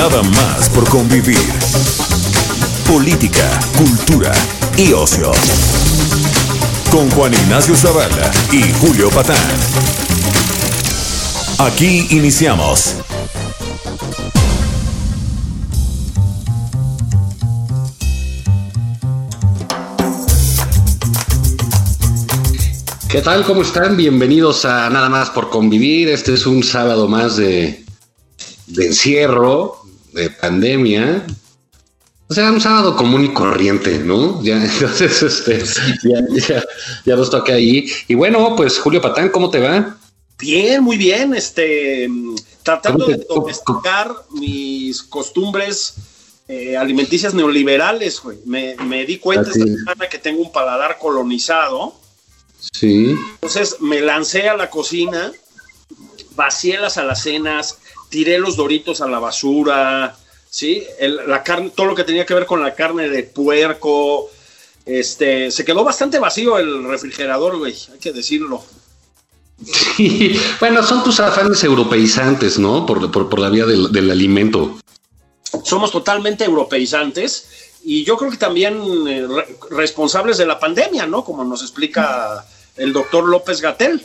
Nada más por convivir. Política, cultura y ocio. Con Juan Ignacio Zavala y Julio Patán. Aquí iniciamos. ¿Qué tal? ¿Cómo están? Bienvenidos a Nada más por convivir. Este es un sábado más de, de encierro, de pandemia. O sea, un sábado común y corriente, ¿no? Ya, entonces, este, ya, ya, ya nos toca ahí. Y bueno, pues Julio Patán, ¿cómo te va? Bien, muy bien. Este, tratando ¿Cómo te- de domesticar mis costumbres eh, alimenticias neoliberales, güey. Me, me di cuenta Así esta es. semana que tengo un paladar colonizado. Sí. Entonces me lancé a la cocina, vacié las alacenas, tiré los doritos a la basura, ¿sí? El- la carne, todo lo que tenía que ver con la carne de puerco. Este, se quedó bastante vacío el refrigerador, güey, hay que decirlo. Sí. Bueno, son tus afanes europeizantes, ¿no? Por, por, por la vía del, del alimento. somos totalmente europeizantes y yo creo que también eh, re- responsables de la pandemia, ¿no? Como nos explica el doctor López Gatel.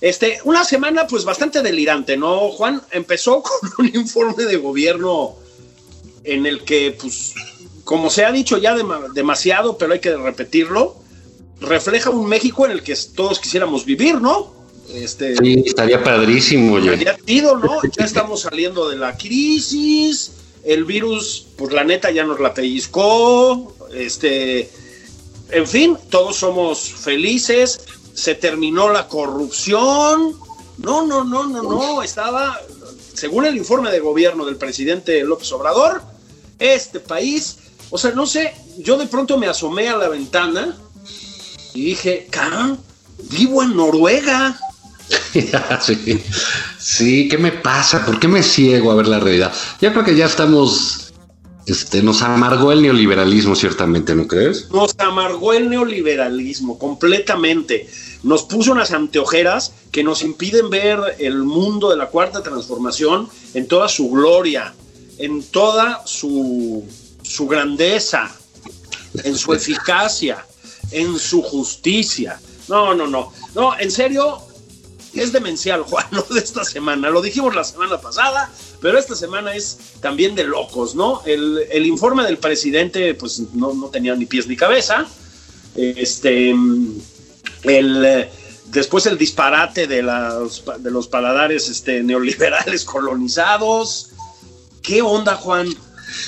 Este, una semana pues bastante delirante, ¿no? Juan empezó con un informe de gobierno en el que, pues, como se ha dicho ya dema- demasiado, pero hay que repetirlo, refleja un México en el que todos quisiéramos vivir, ¿no? Este, Sí, estaría padrísimo, había sido, ¿no? Ya estamos saliendo de la crisis, el virus, pues la neta ya nos la pellizcó, este, en fin, todos somos felices, se terminó la corrupción, no, no, no, no, no, estaba, según el informe de gobierno del presidente López Obrador, este país, o sea, no sé, yo de pronto me asomé a la ventana y dije, "Caramba, vivo en Noruega. sí. sí, ¿qué me pasa? ¿Por qué me ciego a ver la realidad? Yo creo que ya estamos, este, nos amargó el neoliberalismo, ciertamente, ¿no crees? Nos amargó el neoliberalismo completamente. Nos puso unas anteojeras que nos impiden ver el mundo de la cuarta transformación en toda su gloria, en toda su, su grandeza, en su eficacia, en su justicia. No, no, no. No, en serio, es demencial, Juan, lo de esta semana. Lo dijimos la semana pasada, pero esta semana es también de locos, ¿no? El, informe del presidente, pues no, tenía ni pies ni cabeza. Este, el, después el disparate de, de los paladares este, neoliberales colonizados. ¿Qué onda, Juan?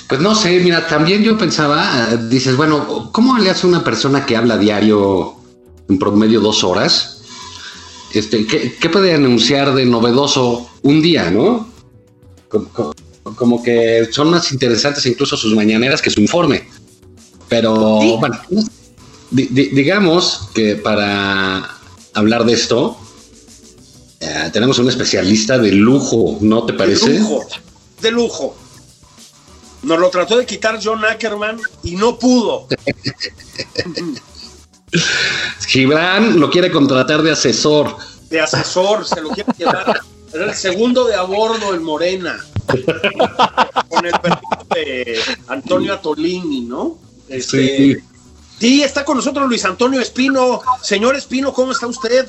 Pues no sé, mira, también yo pensaba, dices, bueno, ¿cómo le hace una persona que habla diario en promedio dos horas? Este, ¿qué, qué puede anunciar de novedoso un día, no? Como, como- como que son más interesantes incluso sus mañaneras que su informe. Pero Sí. bueno, di- di- digamos que para hablar de esto, eh, tenemos un especialista de lujo, ¿no te parece? De lujo, de lujo. Nos lo trató de quitar John Ackerman y no pudo. Gibran lo quiere contratar de asesor. De asesor, se lo quiere llevar. Era el segundo de a bordo en Morena. Con el permiso de Antonio Atolini, ¿no? Este, Sí. sí, está con nosotros Luis Antonio Espino. Señor Espino, ¿cómo está usted?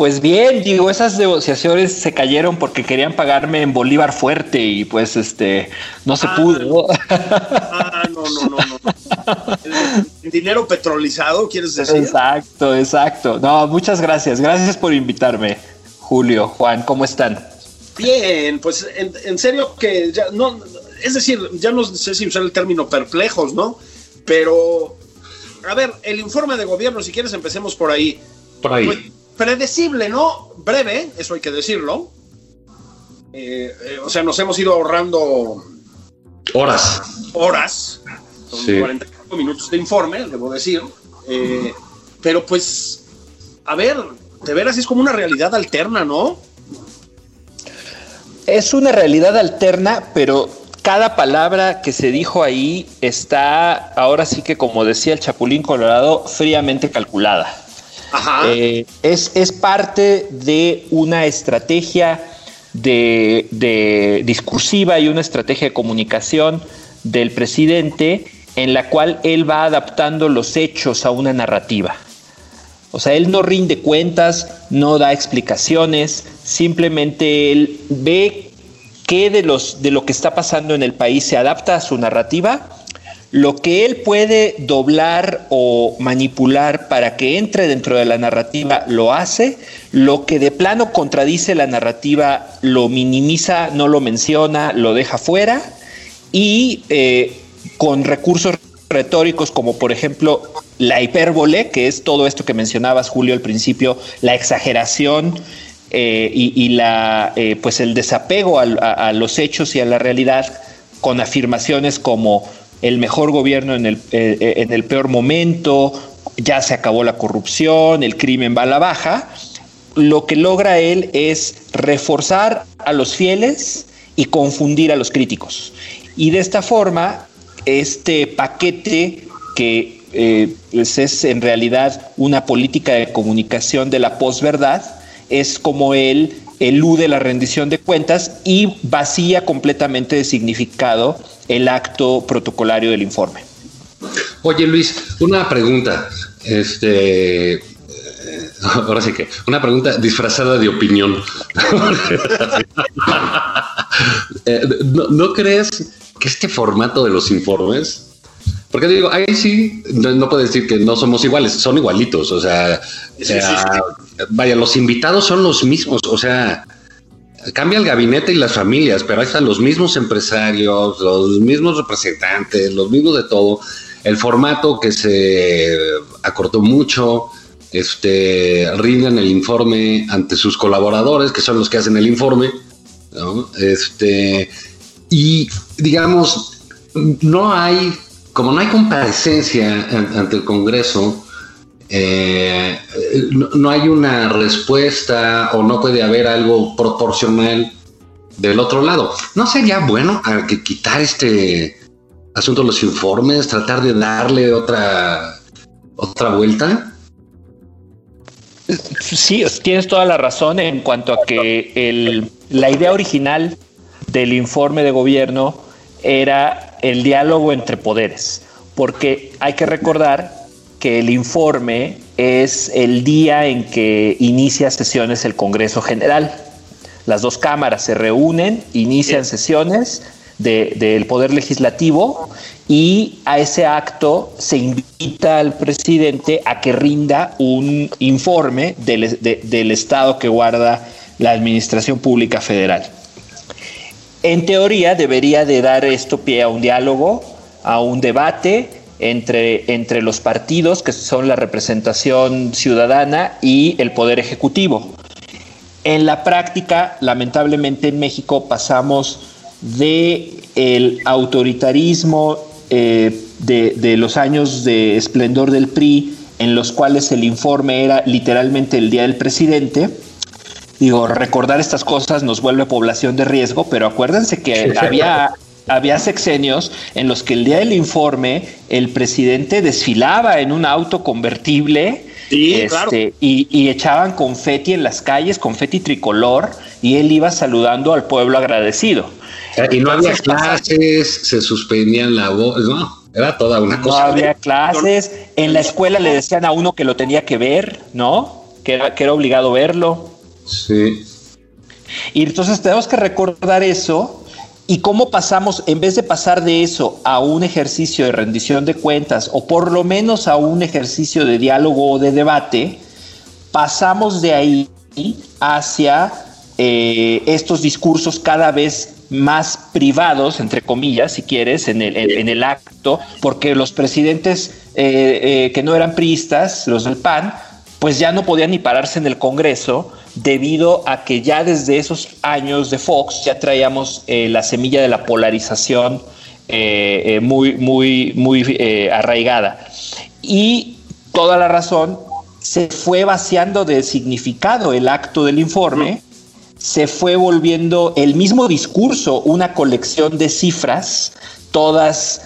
Pues bien, digo, esas negociaciones se cayeron porque querían pagarme en Bolívar fuerte y pues este no se Ah. pudo. Ah, no, no, no, no. Dinero petrolizado, ¿quieres decir? exacto, exacto. No, muchas gracias. Gracias por invitarme. Julio, Juan, ¿cómo están? Bien, pues en, en serio que ya no, es decir, ya no sé si usar el término perplejos, ¿no? Pero, a ver, el informe de gobierno, si quieres empecemos por ahí. Por ahí. Pues, predecible, ¿no? Breve, eso hay que decirlo. Eh, eh, o sea, nos hemos ido ahorrando horas. Horas. Son 45 minutos de informe, debo decir. Eh, pero pues, a ver, de veras es como una realidad alterna, ¿no? Es una realidad alterna, pero cada palabra que se dijo ahí está, ahora sí que como decía el Chapulín Colorado, fríamente calculada. Eh, es, es, parte de una estrategia de, de, discursiva y una estrategia de comunicación del presidente en la cual él va adaptando los hechos a una narrativa. O sea, él no rinde cuentas, no da explicaciones, simplemente él ve qué de, los, de lo que está pasando en el país se adapta a su narrativa, lo que él puede doblar o manipular para que entre dentro de la narrativa lo hace, lo que de plano contradice la narrativa lo minimiza, no lo menciona, lo deja fuera. Y eh, con recursos retóricos como por ejemplo la hipérbole, que es todo esto que mencionabas Julio al principio, la exageración eh, y, la, eh, pues el desapego a, los hechos y a la realidad con afirmaciones como el mejor gobierno en el, eh, en el peor momento, ya se acabó la corrupción, el crimen va a la baja, lo que logra él es reforzar a los fieles y confundir a los críticos. Y de esta forma este paquete que eh, es en realidad una política de comunicación de la posverdad, es como él elude la rendición de cuentas y vacía completamente de significado el acto protocolario del informe. Oye Luis, una pregunta, este, eh, ahora sí que, una pregunta disfrazada de opinión. Eh, ¿no, crees que este formato de los informes, porque digo, ahí sí, no, puedo decir que no somos iguales, son igualitos, o sea, vaya, los invitados son los mismos, o sea, cambia el gabinete y las familias, pero ahí están los mismos empresarios, los mismos representantes, los mismos de todo, el formato que se acortó mucho, este, rinden el informe ante sus colaboradores, que son los que hacen el informe, ¿no? Este, y digamos, no hay, como no hay comparecencia ante el Congreso, eh, no, hay una respuesta o no puede haber algo proporcional del otro lado. ¿No sería bueno quitar este asunto de los informes, tratar de darle otra, otra vuelta? Sí, tienes toda la razón en cuanto a que el, la idea original del informe de gobierno era el diálogo entre poderes, porque hay que recordar que el informe es el día en que inicia sesiones el Congreso General. Las dos cámaras se reúnen, inician sesiones del Poder Legislativo y a ese acto se invita al presidente a que rinda un informe del, del Estado que guarda la Administración Pública Federal. En teoría debería de dar esto pie a un diálogo, a un debate entre, entre los partidos, que son la representación ciudadana, y el Poder Ejecutivo. En la práctica, lamentablemente en México pasamos de el autoritarismo eh, de, de los años de esplendor del PRI, en los cuales el informe era literalmente el día del presidente, Digo, recordar estas cosas nos vuelve población de riesgo, pero acuérdense que había, había sexenios en los que el día del informe el presidente desfilaba en un auto convertible este, y, echaban confeti en las calles, confeti tricolor, y él iba saludando al pueblo agradecido. y no había clases, se suspendían la voz, no, era toda una cosa. No había clases, en la escuela le decían a uno que lo tenía que ver, ¿no? Que era, que era obligado verlo. Sí. Y entonces tenemos que recordar eso y cómo pasamos, en vez de pasar de eso a un ejercicio de rendición de cuentas o por lo menos a un ejercicio de diálogo o de debate, pasamos de ahí hacia eh, estos discursos cada vez más privados, entre comillas, si quieres, en el, en, el acto, porque los presidentes eh, eh, que no eran priistas, los del PAN, pues ya no podía ni pararse en el Congreso debido a que ya desde esos años de Fox ya traíamos eh, la semilla de la polarización eh, eh, muy, muy, muy arraigada. Y toda la razón se fue vaciando de significado el acto del informe, se fue volviendo el mismo discurso, una colección de cifras, todas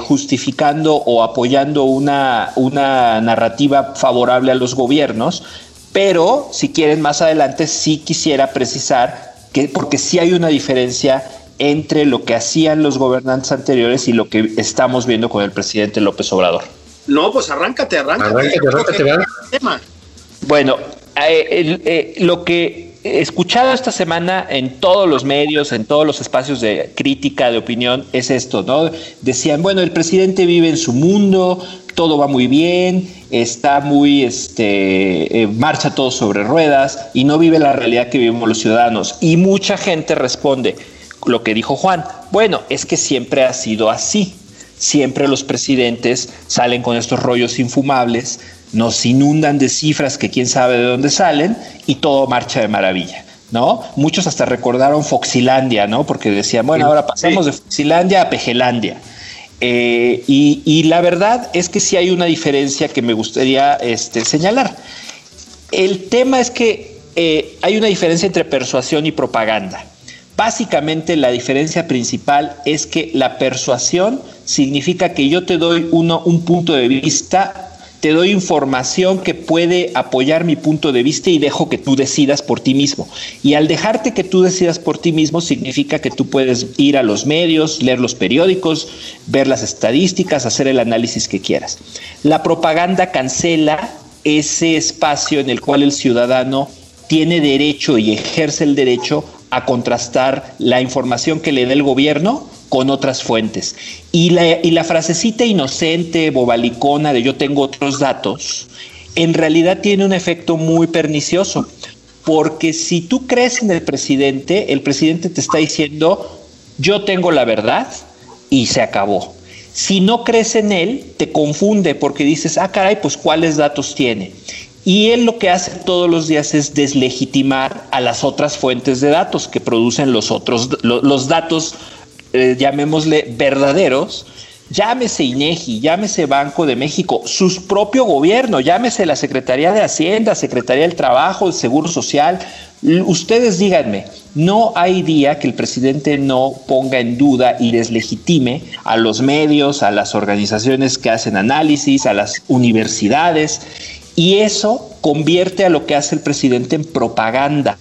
justificando o apoyando una, una narrativa favorable a los gobiernos, pero si quieren más adelante sí quisiera precisar que porque sí hay una diferencia entre lo que hacían los gobernantes anteriores y lo que estamos viendo con el presidente López Obrador. No, pues arráncate, arráncate. arráncate, arráncate bueno, eh, eh, lo que escuchado esta semana en todos los medios, en todos los espacios de crítica, de opinión, es esto, ¿no? Decían, bueno, el presidente vive en su mundo, todo va muy bien, está muy, este, eh, marcha todo sobre ruedas y no vive la realidad que vivimos los ciudadanos. Y mucha gente responde lo que dijo Juan, bueno, es que siempre ha sido así. Siempre los presidentes salen con estos rollos infumables, nos inundan de cifras que quién sabe de dónde salen y todo marcha de maravilla. ¿no? Muchos hasta recordaron Foxilandia, ¿no? Porque decían, bueno, ahora pasamos de Foxilandia a Pejelandia. Eh, y, la verdad es que sí hay una diferencia que me gustaría este, señalar. El tema es que eh, hay una diferencia entre persuasión y propaganda. Básicamente la diferencia principal es que la persuasión significa que yo te doy uno, un punto de vista te doy información que puede apoyar mi punto de vista y dejo que tú decidas por ti mismo. Y al dejarte que tú decidas por ti mismo significa que tú puedes ir a los medios, leer los periódicos, ver las estadísticas, hacer el análisis que quieras. La propaganda cancela ese espacio en el cual el ciudadano tiene derecho y ejerce el derecho a contrastar la información que le da el gobierno con otras fuentes. Y la, y la frasecita inocente, bobalicona de yo tengo otros datos, en realidad tiene un efecto muy pernicioso, porque si tú crees en el presidente, el presidente te está diciendo, yo tengo la verdad y se acabó. Si no crees en él, te confunde porque dices, ah, caray, pues cuáles datos tiene. Y él lo que hace todos los días es deslegitimar a las otras fuentes de datos que producen los otros, los datos eh, llamémosle verdaderos, llámese INEGI, llámese Banco de México, su propio gobierno, llámese la Secretaría de Hacienda, Secretaría del Trabajo, el Seguro Social. Ustedes díganme, no hay día que el presidente no ponga en duda y deslegitime a los medios, a las organizaciones que hacen análisis, a las universidades, y eso convierte a lo que hace el presidente en propaganda.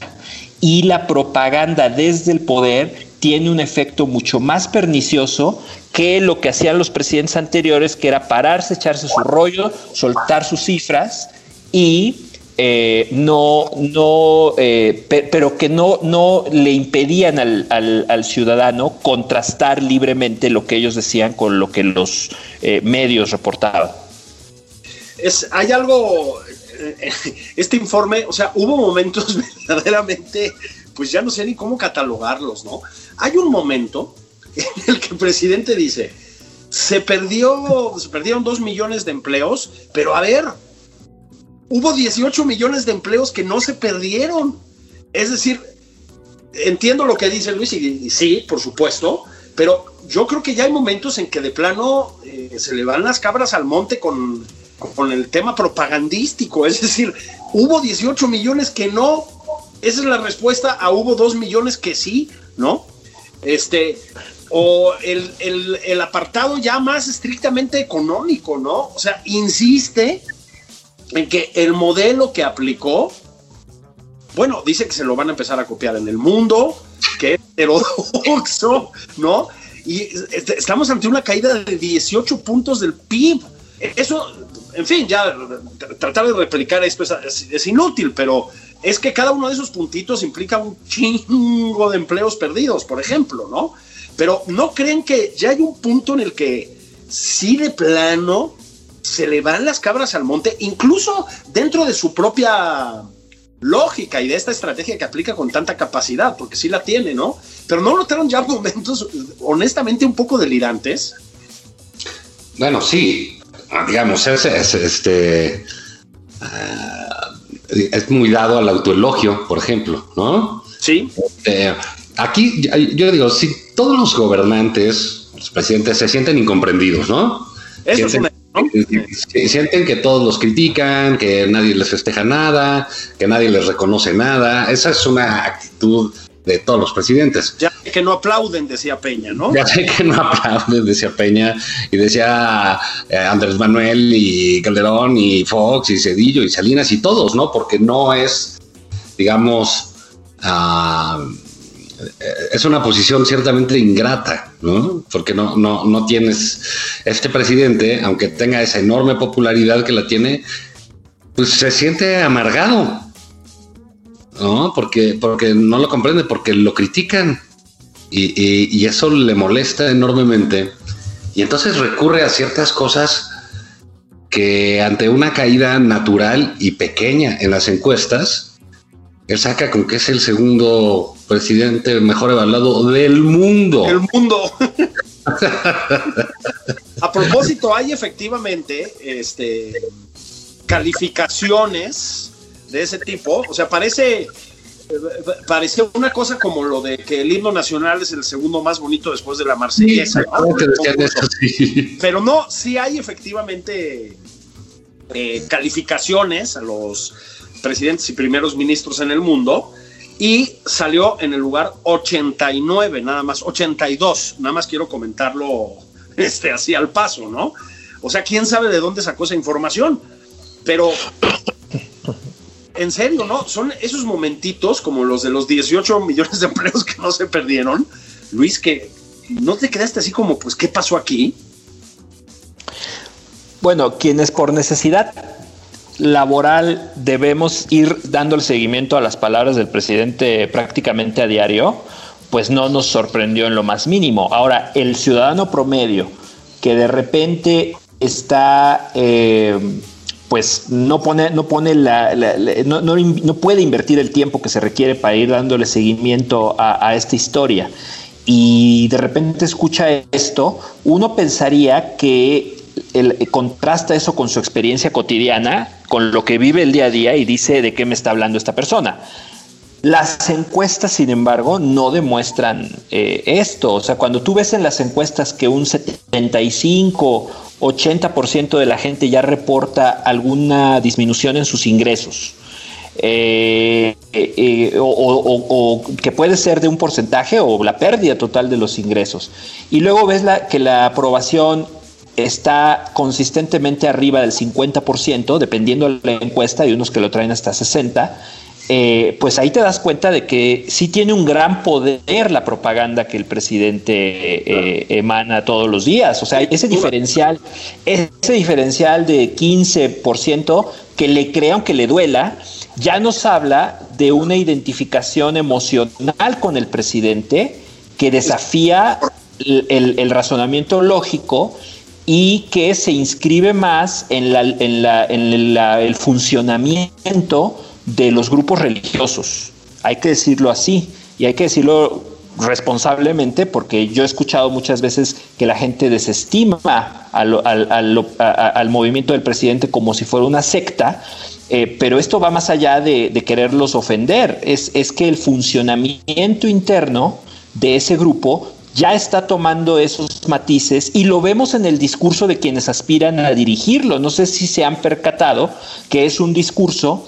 Y la propaganda desde el poder tiene un efecto mucho más pernicioso que lo que hacían los presidentes anteriores, que era pararse, echarse su rollo, soltar sus cifras y eh, no, no, eh, pero que no, no le impedían al, ciudadano contrastar libremente lo que ellos decían con lo que los eh, medios reportaban. Es, hay algo, este informe, o sea, hubo momentos verdaderamente pues ya no sé ni cómo catalogarlos, ¿no? Hay un momento en el que el presidente dice, se perdió, se perdieron dos millones de empleos, pero a ver, hubo 18 millones de empleos que no se perdieron. Es decir, entiendo lo que dice Luis y, sí, por supuesto, pero yo creo que ya hay momentos en que de plano eh, se le van las cabras al monte con, con el tema propagandístico. Es decir, hubo 18 millones que no esa es la respuesta a hubo dos millones que sí, ¿no? Este, o el, apartado ya más estrictamente económico, ¿no? O sea, insiste en que el modelo que aplicó, bueno, dice que se lo van a empezar a copiar en el mundo, que es heterodoxo, ¿no? Y este, estamos ante una caída de 18 puntos del PIB. Eso, en fin, ya tratar de replicar esto es inútil, pero es que cada uno de esos puntitos implica un chingo de empleos perdidos, por ejemplo, ¿no? Pero no creen que ya hay un punto en el que sí de plano se le van las cabras al monte, incluso dentro de su propia lógica y de esta estrategia que aplica con tanta capacidad, porque sí la tiene, ¿no? Pero no notaron ya momentos honestamente un poco delirantes. Bueno, sí, digamos, es, este... Ah, es muy dado al autoelogio, por ejemplo, ¿no? Sí. Eh, aquí yo digo, si todos los gobernantes, los presidentes, se sienten incomprendidos, ¿no? Eso sienten, es sienten que todos los critican, que nadie les festeja nada, que nadie les reconoce nada. Esa es una actitud de todos los presidentes. Ya que no aplauden, decía Peña, ¿no? Ya sé que no aplauden, decía Peña, y decía eh, Andrés Manuel y Calderón y Fox y Cedillo y Salinas y todos, ¿no? Porque no es, digamos, uh, es una posición ciertamente ingrata, ¿no? Porque no, no, no tienes este presidente, aunque tenga esa enorme popularidad que la tiene, pues se siente amargado, ¿no? Porque, porque no lo comprende, porque lo critican y, y eso le molesta enormemente. Y entonces recurre a ciertas cosas que ante una caída natural y pequeña en las encuestas, él saca con que es el segundo presidente mejor evaluado del mundo. El mundo. A propósito, hay efectivamente este, calificaciones de ese tipo. O sea, parece, parece una cosa como lo de que el himno nacional es el segundo más bonito después de la marsellesa. Pero no, sí hay efectivamente eh, calificaciones a los presidentes y primeros ministros en el mundo y salió en el lugar 89, nada más, 82, nada más quiero comentarlo este, así al paso, ¿no? O sea, quién sabe de dónde sacó esa información, pero en serio, ¿no? Son esos momentitos como los de los 18 millones de empleos que no se perdieron, Luis, que no te quedaste así como, pues, ¿qué pasó aquí? Bueno, quienes por necesidad laboral debemos ir dando el seguimiento a las palabras del presidente prácticamente a diario, pues no nos sorprendió en lo más mínimo. Ahora, el ciudadano promedio que de repente está, eh, pues no pone, no pone la, no, puede invertir el tiempo que se requiere para ir dándole seguimiento a esta historia y de repente escucha esto, uno pensaría que contrasta eso con su experiencia cotidiana, con lo que vive el día a día y dice de qué me está hablando esta persona. Las encuestas, sin embargo, no demuestran eh, esto. O sea, cuando tú ves en las encuestas que un 75, 80% de la gente ya reporta alguna disminución en sus ingresos, eh, eh, o, que puede ser de un porcentaje o la pérdida total de los ingresos. Y luego ves que la aprobación está consistentemente arriba del 50%, dependiendo de la encuesta, hay unos que lo traen hasta 60%, eh, pues ahí te das cuenta de que sí tiene un gran poder la propaganda que el presidente eh, emana todos los días. O sea, ese diferencial, ese diferencial de 15% que le crea, aunque le duela, ya nos habla de una identificación emocional con el presidente que desafía el razonamiento lógico y que se inscribe más en, la, en, la, en el funcionamiento de los grupos religiosos. Hay que decirlo así y hay que decirlo responsablemente porque yo he escuchado muchas veces que la gente desestima al, al, movimiento del presidente como si fuera una secta, eh, pero esto va más allá de, de quererlos ofender, es, es que el funcionamiento interno de ese grupo ya está tomando esos matices y lo vemos en el discurso de quienes aspiran a dirigirlo. No sé si se han percatado que es un discurso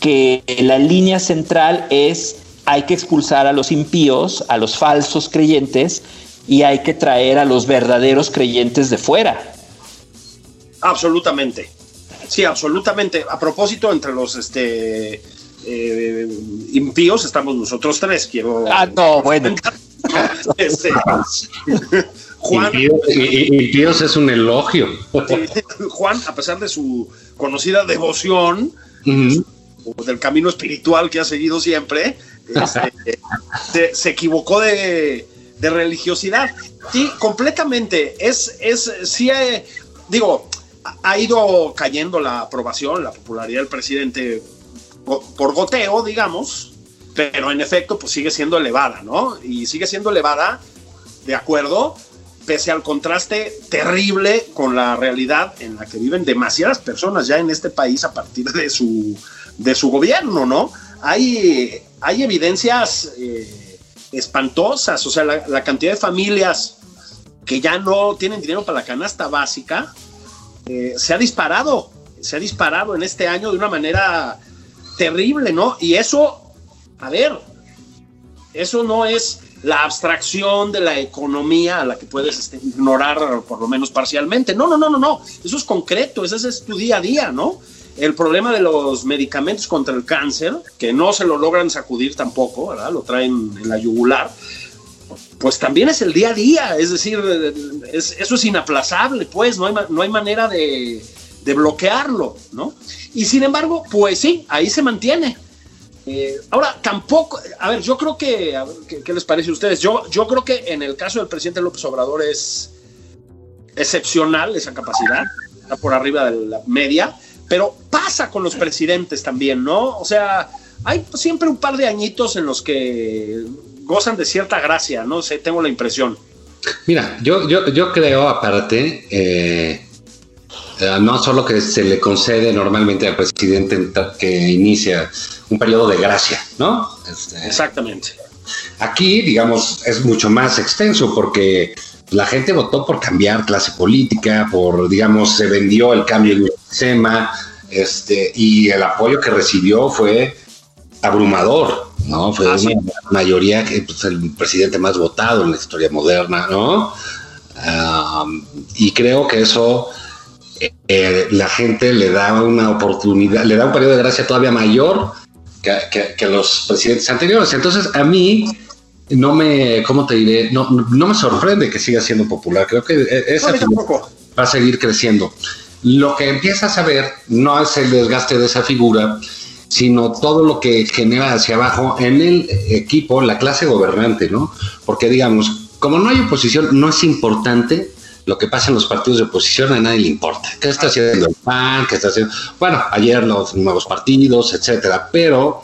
que la línea central es hay que expulsar a los impíos, a los falsos creyentes y hay que traer a los verdaderos creyentes de fuera. Absolutamente. Sí, absolutamente. A propósito, entre los este, eh, impíos estamos nosotros tres. Quiero. Ah, no, bueno. Este, Juan. Dios es un elogio. Juan, a pesar de su conocida devoción, del camino espiritual que ha seguido siempre, este, se, equivocó de, religiosidad. Sí, completamente. Es, es, sí, eh, digo, ha ido cayendo la aprobación, la popularidad del presidente por goteo, digamos, pero en efecto, pues sigue siendo elevada, ¿no? Y sigue siendo elevada, de acuerdo, pese al contraste terrible con la realidad en la que viven demasiadas personas ya en este país a partir de su de su gobierno, ¿no? Hay, hay evidencias eh, espantosas, o sea, la, cantidad de familias que ya no tienen dinero para la canasta básica eh, se ha disparado, se ha disparado en este año de una manera terrible, ¿no? Y eso, a ver, eso no es la abstracción de la economía a la que puedes este, ignorar por lo menos parcialmente. No, no, no, no, no. Eso es concreto, ese es tu día a día, ¿no? El problema de los medicamentos contra el cáncer, que no se lo logran sacudir tampoco, ¿verdad? Lo traen en la yugular, pues también es el día a día, es decir, eso es inaplazable, pues, no hay, no hay manera de, de bloquearlo, ¿no? Y sin embargo, pues sí, ahí se mantiene. Eh, ahora, tampoco, a ver, yo creo que, ¿qué, les parece a ustedes? Yo, yo creo que en el caso del presidente López Obrador es excepcional esa capacidad, está por arriba de la media, pero pasa con los presidentes también, ¿no? O sea, hay siempre un par de añitos en los que gozan de cierta gracia, no sé, tengo la impresión. Mira, yo, yo, yo creo, aparte, eh, eh, no solo que se le concede normalmente al presidente que inicia un periodo de gracia, ¿no? Este, Exactamente. Aquí, digamos, es mucho más extenso porque la gente votó por cambiar clase política, por, digamos, se vendió el cambio de SEMA, este, y el apoyo que recibió fue abrumador, ¿no? Fue ah, una mayoría que pues, el presidente más votado en la historia moderna, ¿no? Y creo que eso eh, la gente le da una oportunidad, le da un periodo de gracia todavía mayor que, los presidentes anteriores. Entonces, a mí no me, ¿cómo te diré? No, no me sorprende que siga siendo popular. Creo que esa va a seguir creciendo. Lo que empiezas a ver no es el desgaste de esa figura, sino todo lo que genera hacia abajo en el equipo, la clase gobernante, ¿no? Porque digamos, como no hay oposición, no es importante lo que pasa en los partidos de oposición a nadie le importa. ¿Qué está haciendo el PAN? ¿Qué está haciendo? Bueno, ayer los nuevos partidos, etcétera. Pero,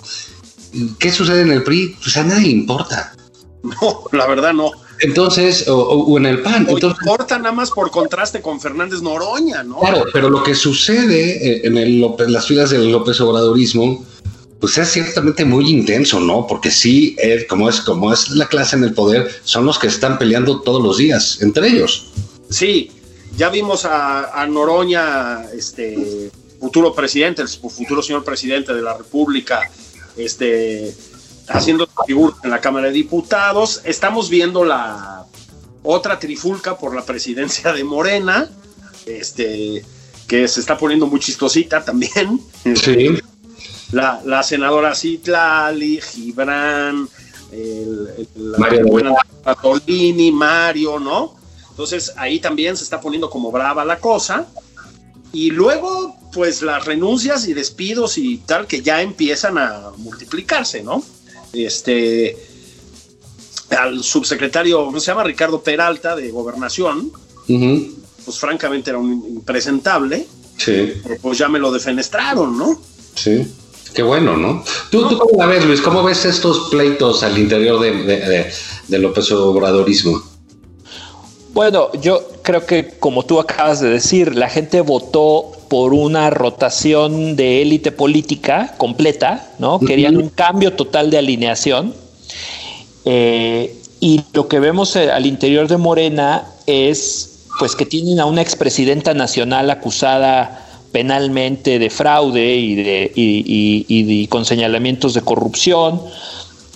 ¿qué sucede en el PRI? Pues a nadie le importa. No, la verdad no. Entonces, o, en el PAN. entonces, importa nada más por contraste con Fernández Noroña, ¿no? Claro, pero lo que sucede eh, en, el, las filas del López Obradorismo, pues es ciertamente muy intenso, ¿no? Porque sí, como, es, como es la clase en el poder, son los que están peleando todos los días entre ellos. Sí, ya vimos a, Noroña, este futuro presidente, el futuro señor presidente de la República, este haciendo figura en la Cámara de Diputados. Estamos viendo la otra trifulca por la presidencia de Morena, este, que se está poniendo muy chistosita también. Sí. La, senadora Citlali, Gibran, el, Mario Mario, ¿no? Entonces ahí también se está poniendo como brava la cosa. Y luego, pues las renuncias y despidos y tal que ya empiezan a multiplicarse, ¿no? Este, al subsecretario, ¿cómo se llama? Ricardo Peralta de Gobernación, pues francamente era un impresentable. Sí. Pues ya me lo defenestraron, ¿no? Sí. Qué bueno, ¿no? ¿Tú, ¿Tú, cómo la ves, Luis? ¿Cómo ves estos pleitos al interior de, de, de López Obradorismo? Bueno, yo creo que como tú acabas de decir, la gente votó por una rotación de élite política completa, ¿no? Querían un cambio total de alineación. Eh, y lo que vemos eh, al interior de Morena es pues que tienen a una expresidenta nacional acusada penalmente de fraude y de, y, con señalamientos de corrupción.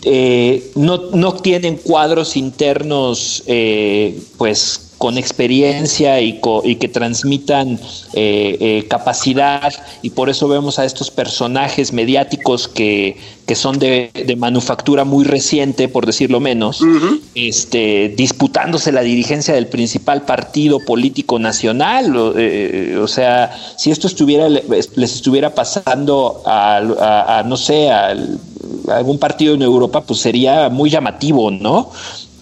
Eh, no, no, tienen cuadros internos eh, pues con experiencia y, que transmitan eh, eh, capacidad y por eso vemos a estos personajes mediáticos que, son de, manufactura muy reciente, por decirlo menos, este, disputándose la dirigencia del principal partido político nacional. Eh, o, sea, si esto estuviera les estuviera pasando a, no sé, a algún partido en Europa, pues sería muy llamativo, ¿no?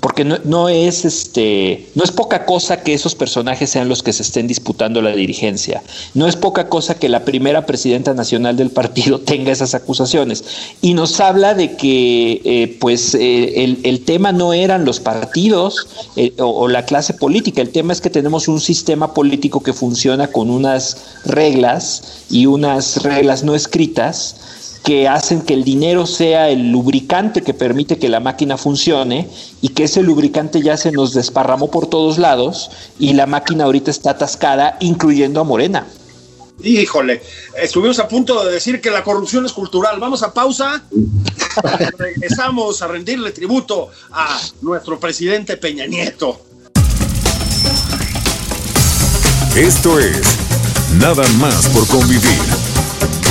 porque no, es este no es poca cosa que esos personajes sean los que se estén disputando la dirigencia. No es poca cosa que la primera presidenta nacional del partido tenga esas acusaciones. Y nos habla de que eh, pues eh, el, tema no eran los partidos eh, o, la clase política. El tema es que tenemos un sistema político que funciona con unas reglas y unas reglas no escritas que hacen que el dinero sea el lubricante que permite que la máquina funcione y que ese lubricante ya se nos desparramó por todos lados y la máquina ahorita está atascada, incluyendo a Morena. Híjole, estuvimos a punto de decir que la corrupción es cultural. Vamos a pausa. Regresamos a rendirle tributo a nuestro presidente Peña Nieto. Esto es Nada más por convivir.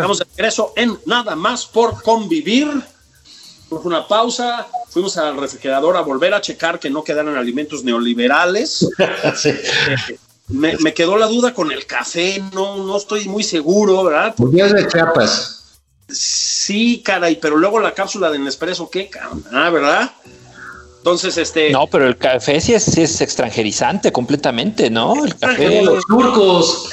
Estamos de regreso en Nada más por convivir. Una pausa, fuimos al refrigerador a volver a checar que no quedaran alimentos neoliberales. me, quedó la duda con el café, no, no estoy muy seguro, ¿verdad? Porque es de Chiapas. Sí, caray, pero luego la cápsula de Nespresso, ¿qué? Ah, ¿verdad? Entonces, este. No, pero el café sí es, es extranjerizante completamente, ¿no? El café. de los turcos.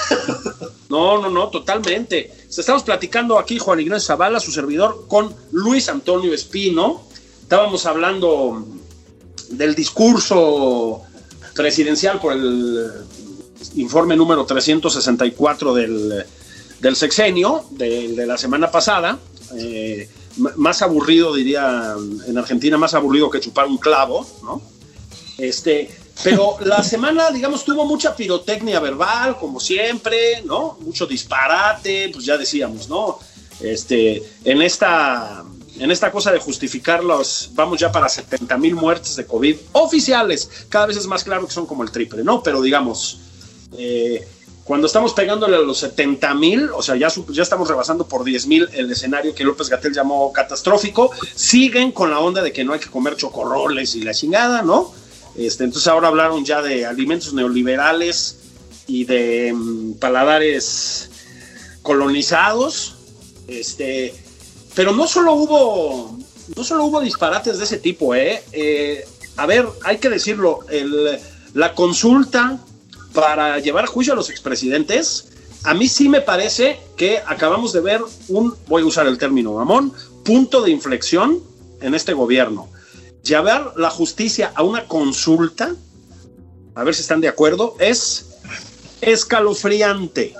No, no, no, totalmente. Estamos platicando aquí, Juan Ignacio Zavala, su servidor, con Luis Antonio Espino. Estábamos hablando del discurso presidencial por el informe número 364 del, del sexenio de, la semana pasada. Eh, más aburrido, diría en Argentina, más aburrido que chupar un clavo, ¿no? Este, pero la semana, digamos, tuvo mucha pirotecnia verbal, como siempre, ¿no? Mucho disparate, pues ya decíamos, ¿no? Este, en esta, en esta cosa de justificar los, vamos ya para 70 mil muertes de COVID oficiales, cada vez es más claro que son como el triple, ¿no? Pero digamos, eh, cuando estamos pegándole a los 70 mil, o sea, ya, ya estamos rebasando por 10 mil el escenario que López Gatel llamó catastrófico, siguen con la onda de que no hay que comer chocorroles y la chingada, ¿no? Este, entonces ahora hablaron ya de alimentos neoliberales y de mm, paladares colonizados. Este, pero no solo hubo, no solo hubo disparates de ese tipo, ¿eh? eh a ver, hay que decirlo, la consulta para llevar a juicio a los expresidentes, a mí sí me parece que acabamos de ver un, voy a usar el término mamón, punto de inflexión en este gobierno llevar la justicia a una consulta, a ver si están de acuerdo, es escalofriante.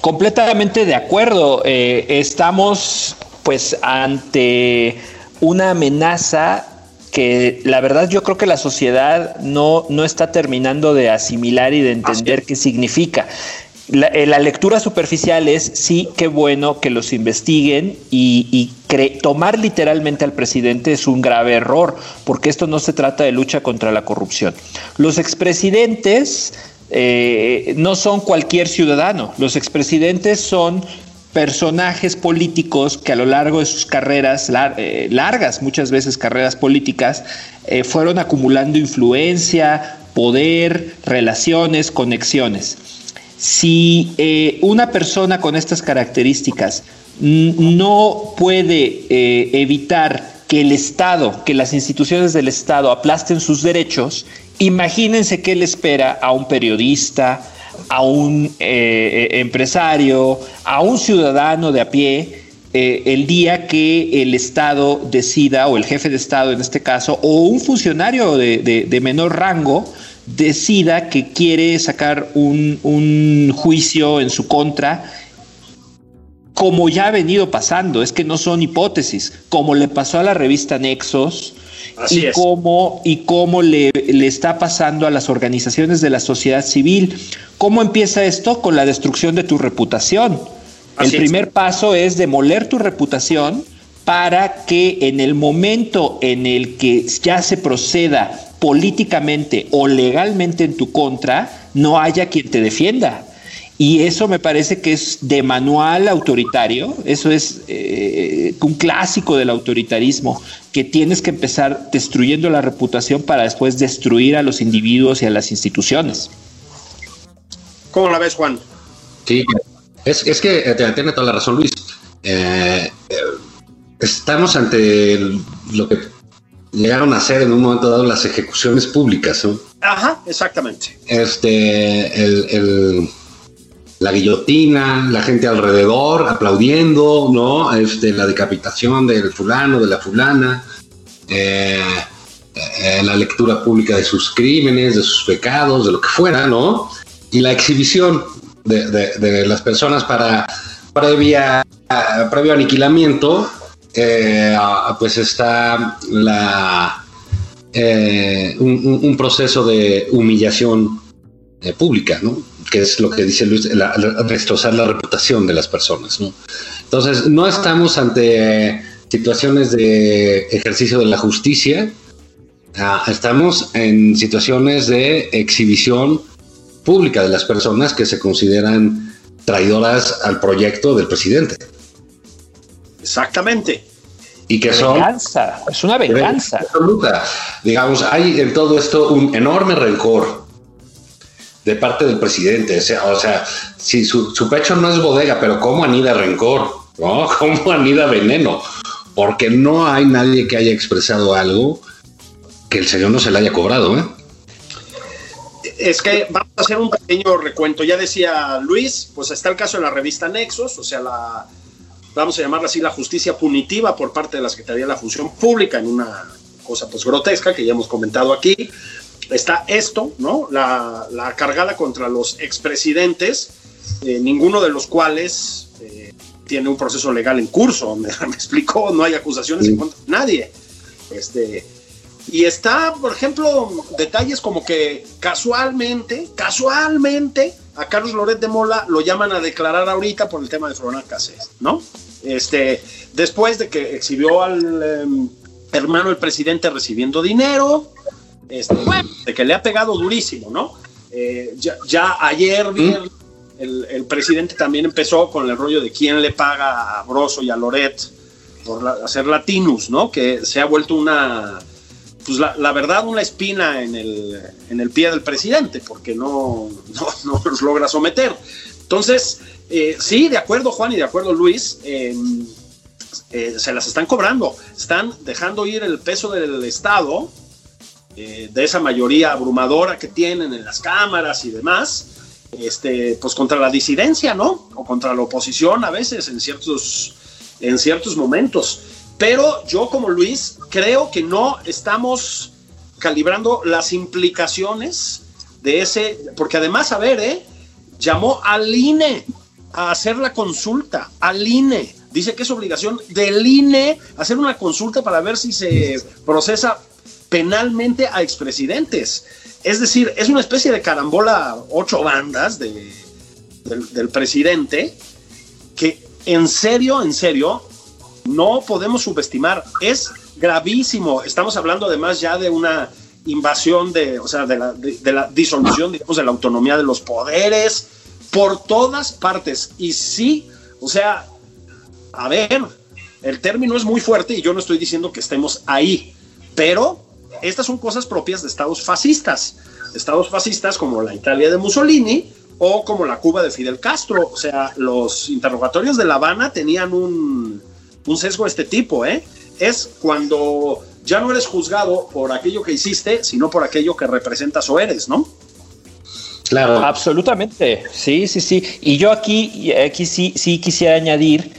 Completamente de acuerdo. Eh, estamos pues ante una amenaza que la verdad yo creo que la sociedad no, no está terminando de asimilar y de entender qué significa. Eh, la, lectura superficial es sí, qué bueno que los investiguen y, tomar literalmente al presidente es un grave error, porque esto no se trata de lucha contra la corrupción. Los expresidentes eh, no son cualquier ciudadano, los expresidentes son personajes políticos que a lo largo de sus carreras, eh, largas muchas veces carreras políticas, fueron acumulando influencia, poder, relaciones, conexiones. Si eh, una persona con estas características no puede eh, evitar que el Estado, que las instituciones del Estado aplasten sus derechos, imagínense qué le espera a un periodista, a un eh, empresario, a un ciudadano de a pie, el día que el Estado decida, o el jefe de Estado en este caso, o un funcionario de menor rango, decida que quiere sacar un, juicio en su contra, como ya ha venido pasando, es que no son hipótesis, como le pasó a la revista Nexos, y cómo, y cómo le, le, está pasando a las organizaciones de la sociedad civil. ¿Cómo empieza esto? Con la destrucción de tu reputación. el primer paso es demoler tu reputación para que en el momento en el que ya se proceda políticamente o legalmente en tu contra, no haya quien te defienda. Y eso me parece que es de manual autoritario, eso es eh, un clásico del autoritarismo, que tienes que empezar destruyendo la reputación para después destruir a los individuos y a las instituciones. ¿Cómo la ves, Juan? Sí, es, que eh, tiene toda la razón, Luis. Eh, estamos ante lo que llegaron a ser en un momento dado las ejecuciones públicas, ¿no? Ajá, exactamente. Este, el la guillotina, la gente alrededor aplaudiendo, ¿no? Este, la decapitación del fulano, de la fulana, eh, eh, la lectura pública de sus crímenes, de sus pecados, de lo que fuera, ¿no? Y la exhibición de, las personas para previa, previo aniquilamiento, eh, pues está la, un, proceso de humillación pública, ¿no? que es lo que dice Luis, la, destrozar la reputación de las personas. ¿no? Entonces, no estamos ante situaciones de ejercicio de la justicia, ah, estamos en situaciones de exhibición pública de las personas que se consideran traidoras al proyecto del presidente. Exactamente. Y que son... Venganza, es una venganza. Absoluta. Digamos, hay en todo esto un enorme rencor de parte del presidente. O sea, o sea si su, pecho no es bodega, pero ¿cómo anida rencor? ¿no? ¿Cómo anida veneno? Porque no hay nadie que haya expresado algo que el señor no se le haya cobrado. ¿eh? Es que vamos a hacer un pequeño recuento. Ya decía Luis, pues está el caso de la revista Nexos, o sea, la, vamos a llamarla así, la justicia punitiva por parte de la Secretaría de la Función Pública en una cosa pues grotesca que ya hemos comentado aquí está esto, ¿no? La, cargada contra los expresidentes, eh, ninguno de los cuales eh, tiene un proceso legal en curso. Me, explicó, no hay acusaciones en contra de nadie. Este, y está, por ejemplo, detalles como que casualmente, casualmente, a Carlos Loret de Mola lo llaman a declarar ahorita por el tema de Florona Cáceres, ¿no? Este, después de que exhibió al em, hermano del presidente recibiendo dinero, este, de que le ha pegado durísimo, ¿no? Eh, ya, ayer el, presidente también empezó con el rollo de quién le paga a Broso y a Loret por hacer latinus, ¿no? Que se ha vuelto una, pues la, verdad, una espina en el, en el, pie del presidente, porque no, no, los logra someter. Entonces, eh, sí, de acuerdo Juan y de acuerdo Luis, em, eh, se las están cobrando, están dejando ir el peso del Estado eh, de esa mayoría abrumadora que tienen en las cámaras y demás, este, pues contra la disidencia, ¿no? O contra la oposición a veces en ciertos, en ciertos momentos. Pero yo como Luis creo que no estamos calibrando las implicaciones de ese, porque además, a ver, ¿eh? Llamó al INE a hacer la consulta, al INE. Dice que es obligación del INE hacer una consulta para ver si se procesa penalmente a expresidentes. Es decir, es una especie de carambola, ocho bandas de, del, presidente, que en serio, en serio, no podemos subestimar. Es gravísimo. Estamos hablando además ya de una invasión de, o sea, de la, de, la disolución, digamos, de la autonomía de los poderes por todas partes. Y sí, o sea, a ver, el término es muy fuerte y yo no estoy diciendo que estemos ahí, pero estas son cosas propias de estados fascistas, estados fascistas como la Italia de Mussolini o como la Cuba de Fidel Castro. O sea, los interrogatorios de La Habana tenían un, sesgo de este tipo, ¿eh? Es cuando ya no eres juzgado por aquello que hiciste, sino por aquello que representas o eres, ¿no? Claro. Absolutamente. Sí, sí, sí. Y yo aquí, aquí sí, sí quisiera añadir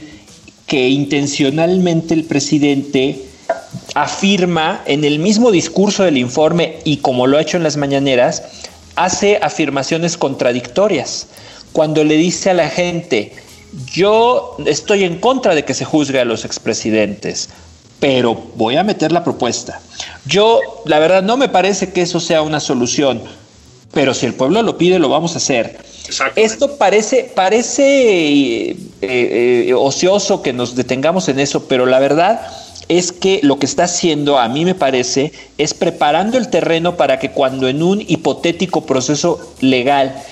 que intencionalmente el presidente afirma en el mismo discurso del informe y como lo ha hecho en las mañaneras, hace afirmaciones contradictorias. Cuando le dice a la gente, yo estoy en contra de que se juzgue a los expresidentes, pero voy a meter la propuesta. Yo, la verdad, no me parece que eso sea una solución, pero si el pueblo lo pide, lo vamos a hacer. Esto parece, parece eh, eh, ocioso que nos detengamos en eso, pero la verdad es que lo que está haciendo, a mí me parece, es preparando el terreno para que cuando en un hipotético proceso legal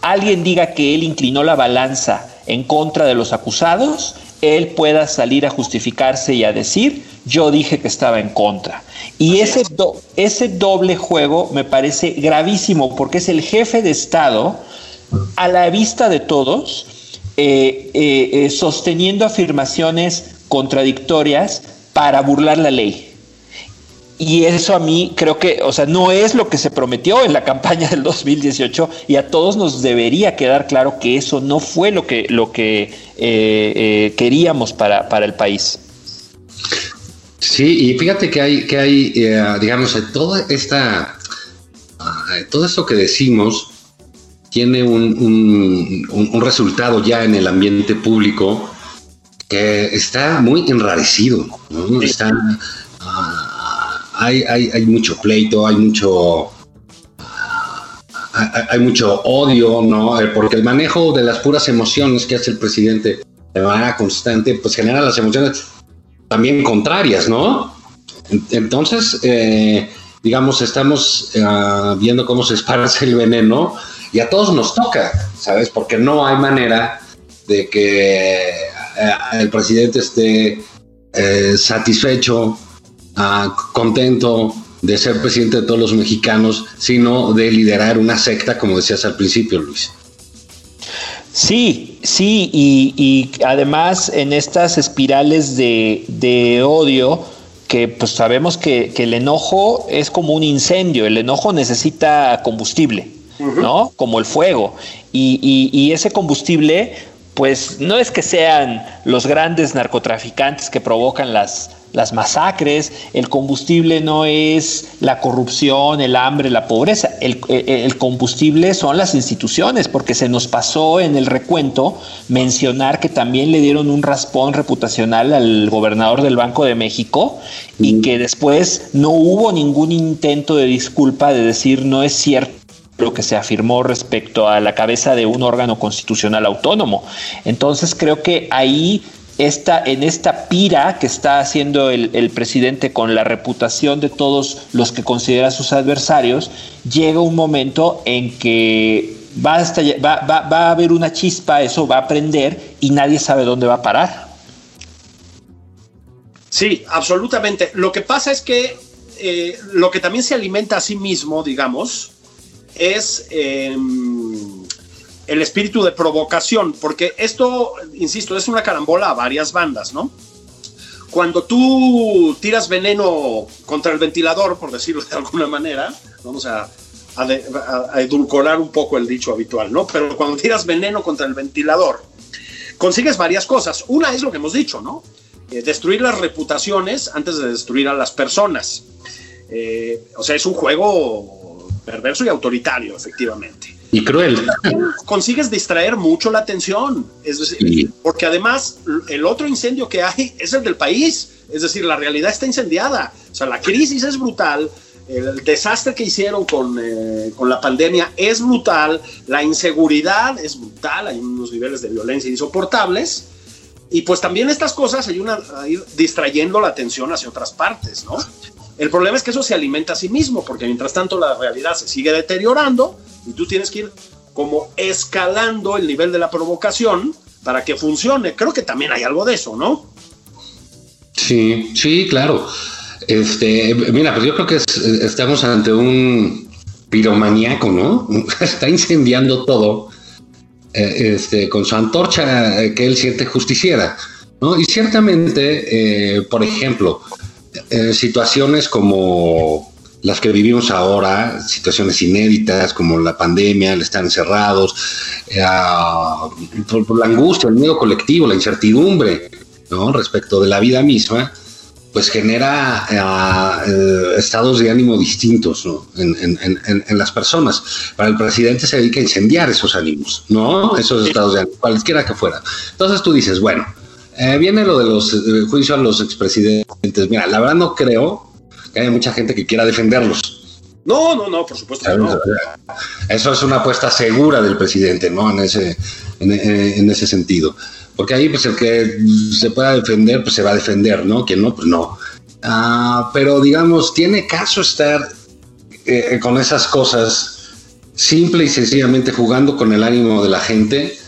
alguien diga que él inclinó la balanza en contra de los acusados, él pueda salir a justificarse y a decir, yo dije que estaba en contra. Y ese, ese doble juego me parece gravísimo porque es el jefe de Estado a la vista de todos, eh, eh, eh, sosteniendo afirmaciones contradictorias para burlar la ley. Y eso a mí creo que, o sea, no es lo que se prometió en la campaña del 2018 y a todos nos debería quedar claro que eso no fue lo que, lo que queríamos para, para el país. Sí, y fíjate que hay, que hay digamos, toda esta, todo esto que decimos, tiene un, resultado ya en el ambiente público que está muy enrarecido. Está, hay, hay, mucho pleito, hay mucho, ah, hay, mucho odio, ¿no? Eh, porque el manejo de las puras emociones que hace el presidente de manera constante, pues genera las emociones también contrarias, ¿no? Entonces, eh, digamos, estamos ah, viendo cómo se esparce el veneno y a todos nos toca, ¿sabes? Porque no hay manera de que eh, el presidente esté satisfecho, ah, contento de ser presidente de todos los mexicanos, sino de liderar una secta, como decías al principio, Luis. Sí, sí, y, además en estas espirales de, odio, que pues sabemos que, que, el enojo es como un incendio, el enojo necesita combustible. ¿no? Como el fuego. Y, ese combustible, pues no es que sean los grandes narcotraficantes que provocan las, las masacres, el combustible no es la corrupción, el hambre, la pobreza, el, el, combustible son las instituciones, porque se nos pasó en el recuento mencionar que también le dieron un raspón reputacional al gobernador del Banco de México y que después no hubo ningún intento de disculpa de decir no es cierto lo que se afirmó respecto a la cabeza de un órgano constitucional autónomo. Entonces creo que ahí está en esta pira que está haciendo el, presidente con la reputación de todos los que considera sus adversarios, llega un momento en que va a, va, a haber una chispa, eso va a prender y nadie sabe dónde va a parar. Sí, absolutamente. Lo que pasa es que eh, lo que también se alimenta a sí mismo, digamos, es em, el espíritu de provocación, porque esto, insisto, es una carambola a varias bandas, ¿no? Cuando tú tiras veneno contra el ventilador, por decirlo de alguna manera, vamos a, edulcorar un poco el dicho habitual, ¿no? Pero cuando tiras veneno contra el ventilador, consigues varias cosas. Una es lo que hemos dicho, ¿no? Eh, destruir las reputaciones antes de destruir a las personas. Eh, o sea, es un juego perverso y autoritario, efectivamente. Y cruel. Consigues distraer mucho la atención, es decir, porque además el otro incendio que hay es el del país, es decir, la realidad está incendiada, o sea, la crisis es brutal, el desastre que hicieron con, eh, con, la pandemia es brutal, la inseguridad es brutal, hay unos niveles de violencia insoportables, y pues también estas cosas ayudan a ir distrayendo la atención hacia otras partes, ¿no? El problema es que eso se alimenta a sí mismo, porque mientras tanto la realidad se sigue deteriorando y tú tienes que ir como escalando el nivel de la provocación para que funcione. Creo que también hay algo de eso, ¿no? Sí, sí, claro. Este, mira, pues yo creo que estamos ante un piromaníaco, ¿no? Está incendiando todo eh, este, con su antorcha que él siente justiciera, ¿no? Y ciertamente, eh, por ejemplo, eh, situaciones como las que vivimos ahora, situaciones inéditas como la pandemia, el estar encerrados, eh, por, la angustia, el miedo colectivo, la incertidumbre ¿no? respecto de la vida misma, pues genera eh, estados de ánimo distintos en, las personas. Para el presidente se dedica a incendiar esos ánimos, ¿no? Esos estados de ánimo, cualquiera que fuera. Entonces tú dices, bueno, eh, viene lo de los eh, juicios a los expresidentes. Mira, la verdad no creo que haya mucha gente que quiera defenderlos. No, no, no, por supuesto que no. Eso es una apuesta segura del presidente, ¿no? En ese, en, ese sentido. Porque ahí, pues, el que se pueda defender, pues se va a defender, ¿no? Quien no, pues no. Ah, pero, digamos, tiene caso estar eh, con esas cosas simple y sencillamente jugando con el ánimo de la gente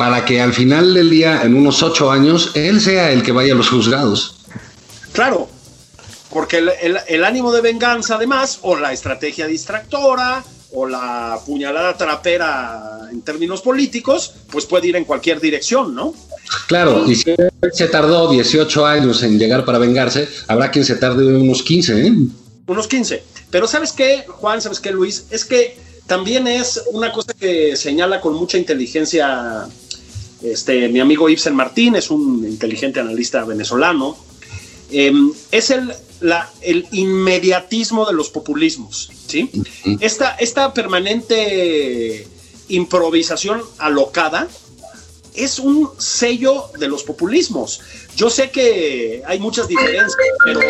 para que al final del día, en unos ocho años, él sea el que vaya a los juzgados. Claro, porque el, ánimo de venganza, además, o la estrategia distractora, o la puñalada trapera en términos políticos, pues puede ir en cualquier dirección, ¿no? Claro, y si se tardó 18 años en llegar para vengarse, habrá quien se tarde unos 15, ¿eh? Unos 15. Pero ¿sabes qué, Juan? ¿Sabes qué, Luis? Es que también es una cosa que señala con mucha inteligencia este, mi amigo Ibsen Martín es un inteligente analista venezolano. Em, es el, el inmediatismo de los populismos. ¿sí? esta, esta permanente improvisación alocada es un sello de los populismos. Yo sé que hay muchas diferencias, pero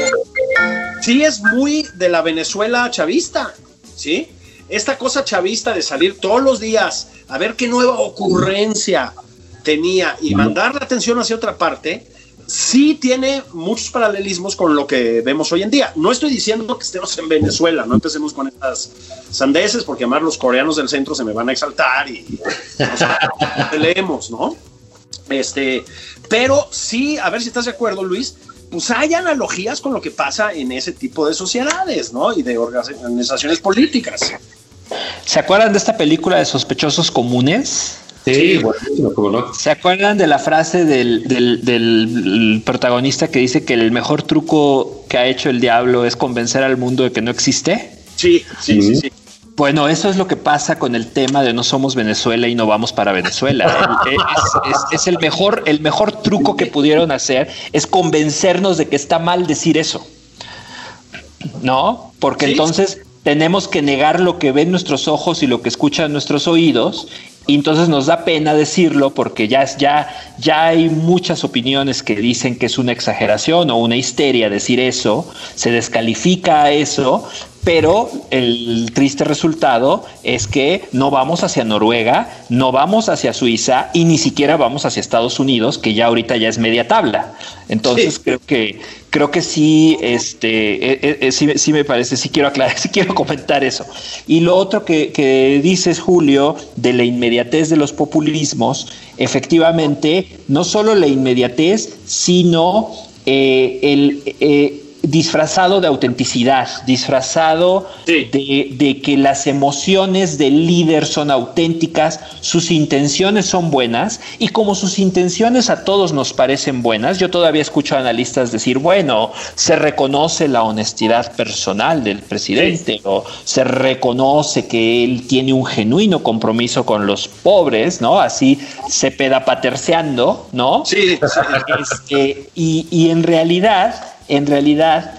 sí es muy de la Venezuela chavista, ¿sí? Esta cosa chavista de salir todos los días a ver qué nueva ocurrencia, tenía y mandar la atención hacia otra parte, sí tiene muchos paralelismos con lo que vemos hoy en día. No estoy diciendo que estemos en Venezuela, no empecemos con estas sandeces, porque además los coreanos del centro se me van a exaltar y leemos, ¿no? Este, pero sí, a ver si estás de acuerdo, Luis, pues hay analogías con lo que pasa en ese tipo de sociedades, ¿no? Y de organizaciones políticas. ¿Se acuerdan de esta película de sospechosos comunes? Sí, ¿Se acuerdan de la frase del, protagonista que dice que el mejor truco que ha hecho el diablo es convencer al mundo de que no existe? Sí, sí, sí, sí. Bueno, eso es lo que pasa con el tema de no somos Venezuela y no vamos para Venezuela. es, el mejor, el mejor truco que pudieron hacer es convencernos de que está mal decir eso. ¿No? Porque entonces tenemos que negar lo que ven nuestros ojos y lo que escuchan nuestros oídos y entonces nos da pena decirlo porque ya, ya, ya hay muchas opiniones que dicen que es una exageración o una histeria decir eso, se descalifica eso, pero el triste resultado es que no vamos hacia Noruega, no vamos hacia Suiza y ni siquiera vamos hacia Estados Unidos, que ya ahorita ya es media tabla. Entonces creo que creo que sí, este, eh, eh, sí, me parece, sí quiero aclarar, sí quiero comentar eso. Y lo otro que, dices, Julio, de la inmediatez de los populismos, efectivamente, no solo la inmediatez, sino eh, el disfrazado de autenticidad, disfrazado de, que las emociones del líder son auténticas, sus intenciones son buenas y como sus intenciones a todos nos parecen buenas, yo todavía escucho a analistas decir, bueno, se reconoce la honestidad personal del presidente o se reconoce que él tiene un genuino compromiso con los pobres, ¿no? Así se pedapaterceando, ¿no? Sí. Este, y, y en realidad en realidad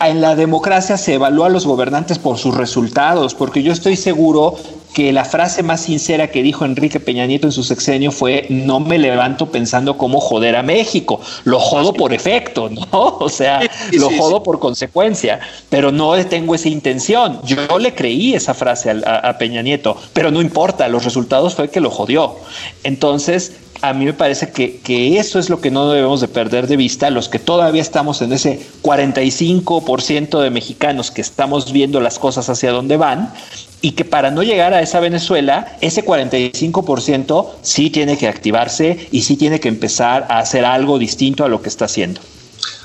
en la democracia se evalúa a los gobernantes por sus resultados, porque yo estoy seguro que la frase más sincera que dijo Enrique Peña Nieto en su sexenio fue no me levanto pensando cómo joder a México, lo jodo por efecto, ¿no? O sea, lo jodo por consecuencia, pero no tengo esa intención. Yo le creí esa frase a, a Peña Nieto, pero no importa, los resultados fue que lo jodió. Entonces, a mí me parece que, eso es lo que no debemos de perder de vista, los que todavía estamos en ese 45% de mexicanos que estamos viendo las cosas hacia dónde van, y que para no llegar a esa Venezuela, ese 45% sí tiene que activarse y sí tiene que empezar a hacer algo distinto a lo que está haciendo.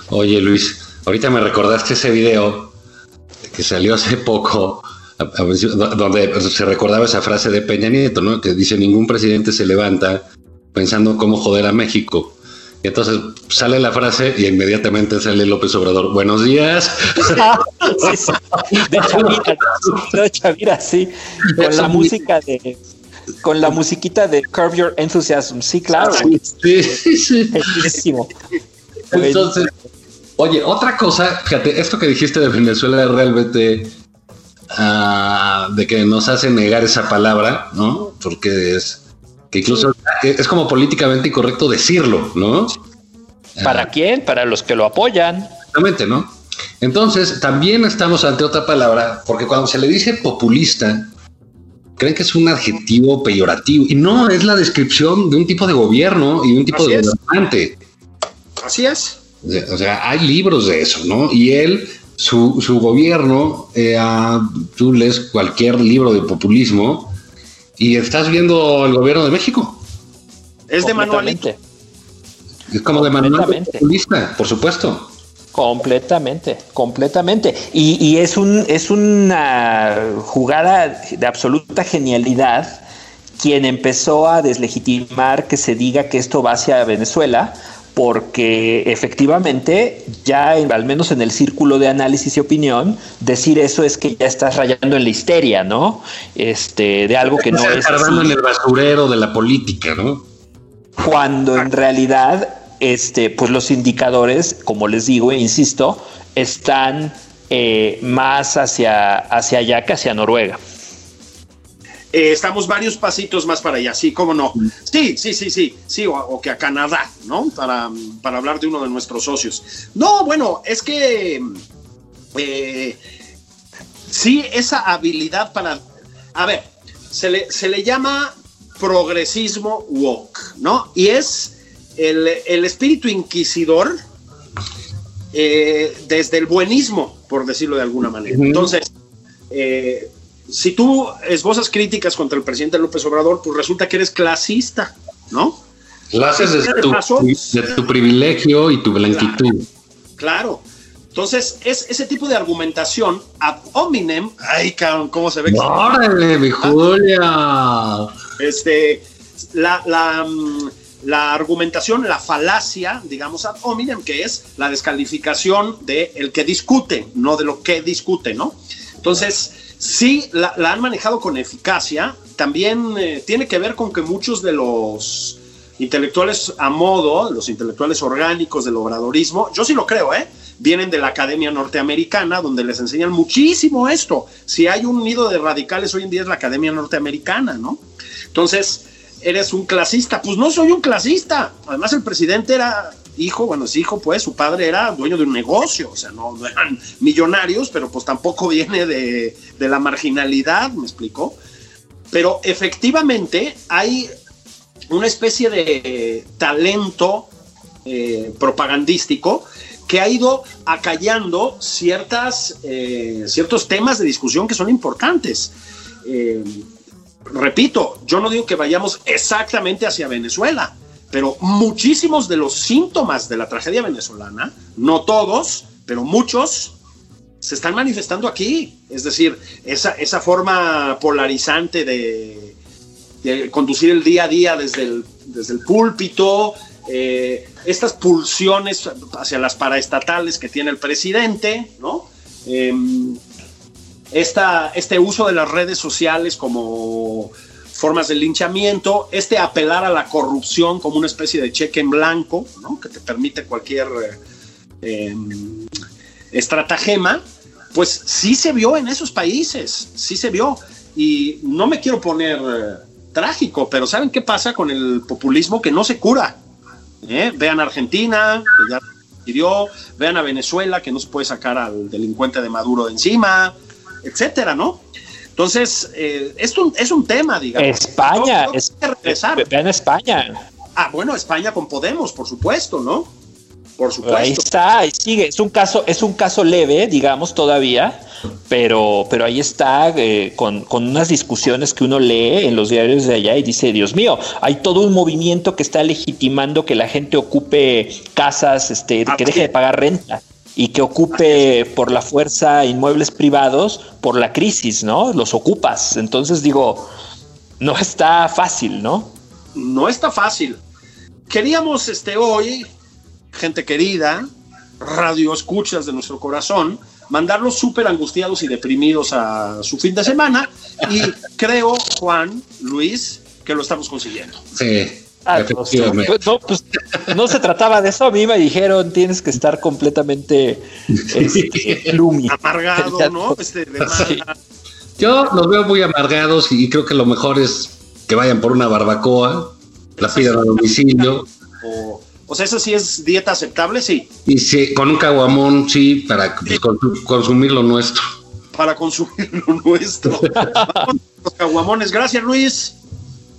Oye Luis, ahorita me recordaste ese video que salió hace poco, donde se recordaba esa frase de Peña Nieto, ¿no? Que dice, ningún presidente se levanta pensando cómo joder a México. Y entonces sale la frase y inmediatamente sale López Obrador. Buenos días. De Chavira, de Chavira, sí. Con la música de. Con la musiquita de Curve Your Enthusiasm. Sí, claro. Sí, sí. Entonces, oye, otra cosa, fíjate, esto que dijiste de Venezuela realmente uh, de que nos hace negar esa palabra, ¿no? Porque es que incluso es como políticamente incorrecto decirlo, ¿no? ¿Para quién? Para los que lo apoyan. Exactamente, ¿no? Entonces, también estamos ante otra palabra, porque cuando se le dice populista, creen que es un adjetivo peyorativo, y no, es la descripción de un tipo de gobierno y un tipo de gobernante. Así es. O sea, hay libros de eso, ¿no? Y él su, su gobierno, eh, tú lees cualquier libro de populismo y estás viendo el gobierno de México. Es de manualito. Es como de manual populista, por supuesto. Completamente, completamente. Y, y, es, un, es una jugada de absoluta genialidad quien empezó a deslegitimar que se diga que esto va hacia Venezuela, porque efectivamente ya al menos en el círculo de análisis y opinión decir eso es que ya estás rayando en la histeria, ¿no? Este de algo que no es en el basurero de la política, ¿no? Cuando en realidad este pues los indicadores, como les digo e insisto, están eh, más hacia hacia allá que hacia Noruega. Eh, estamos varios pasitos más para allá, sí, cómo no. Sí, sí, sí, sí, sí, o, que a Canadá, ¿no? Para, para, hablar de uno de nuestros socios. No, bueno, es que eh, sí, esa habilidad para... A ver, se le, se le llama progresismo woke, ¿no? Y es el, espíritu inquisidor eh, desde el buenismo, por decirlo de alguna manera. Entonces, eh, si tú esbozas críticas contra el presidente López Obrador, pues resulta que eres clasista, ¿no? Lo haces desde tu, privilegio y tu blanquitud. Claro. Entonces, es ese tipo de argumentación ad hominem. Ay, ¿cómo se ve? ¡Órale, mi Julia! Este, la, la, mm, la, argumentación, la falacia, digamos, ad hominem, que es la descalificación de el que discute, no de lo que discute, ¿no? Entonces, sí la, han manejado con eficacia. También eh, tiene que ver con que muchos de los intelectuales a modo, los intelectuales orgánicos del obradorismo, yo sí lo creo, ¿eh? Vienen de la Academia Norteamericana, donde les enseñan muchísimo esto. Si hay un nido de radicales hoy en día es la Academia Norteamericana, ¿no? Entonces, eres un clasista. Pues no soy un clasista. Además, el presidente era hijo, bueno, es hijo, pues su padre era dueño de un negocio, o sea, no, eran millonarios, pero pues tampoco viene de, la marginalidad, me explicó. Pero efectivamente hay una especie de talento eh, propagandístico que ha ido acallando ciertas, eh, ciertos temas de discusión que son importantes. Eh, repito, yo no digo que vayamos exactamente hacia Venezuela, pero muchísimos de los síntomas de la tragedia venezolana, no todos, pero muchos, se están manifestando aquí. Es decir, esa, esa forma polarizante de, conducir el día a día desde el, desde el púlpito, eh, estas pulsiones hacia las paraestatales que tiene el presidente, ¿no? Em, este uso de las redes sociales como formas de linchamiento, este apelar a la corrupción como una especie de cheque en blanco, ¿no? que te permite cualquier eh, em, estratagema, pues sí se vio en esos países, sí se vio. Y no me quiero poner eh, trágico, pero ¿saben qué pasa con el populismo que no se cura? ¿Eh? Vean Argentina, que ya pidió, vean a Venezuela, que no se puede sacar al delincuente de Maduro de encima, etcétera, ¿no? Entonces, eh, esto es un tema, digamos. España, es, vean España. Ah, bueno, España con Podemos, por supuesto, ¿no? Por supuesto. Ahí está, ahí sigue. Es un caso, es un caso leve, digamos, todavía, pero, pero ahí está eh, con, unas discusiones que uno lee en los diarios de allá y dice, Dios mío, hay todo un movimiento que está legitimando que la gente ocupe casas, este, que deje de pagar renta y que ocupe por la fuerza inmuebles privados por la crisis, ¿no? Los ocupas. Entonces digo, no está fácil, ¿no? No está fácil. Queríamos este hoy, gente querida, radio escuchas de nuestro corazón, mandarlos súper angustiados y deprimidos a su fin de semana y creo, Juan, Luis, que lo estamos consiguiendo. Sí. Ah, pues, no, pues, no se trataba de eso. A mí me dijeron tienes que estar completamente este, amargado, ¿no? Este, Yo los veo muy amargados y creo que lo mejor es que vayan por una barbacoa, la pidan a domicilio. O, sea, eso sí es dieta aceptable, sí. Y sí, con un caguamón, sí, para pues, consumir lo nuestro. Para consumir lo nuestro. los caguamones. Gracias, Luis.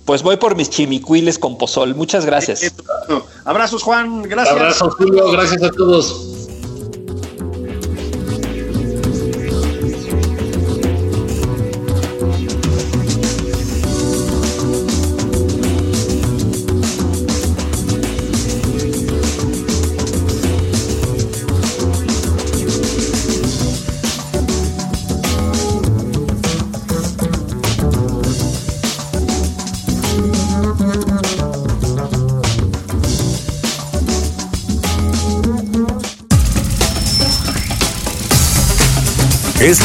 Pues voy por mis chimicuiles con pozol. Muchas gracias. Abrazos, Juan. Gracias. Abrazos, Julio. Gracias a todos.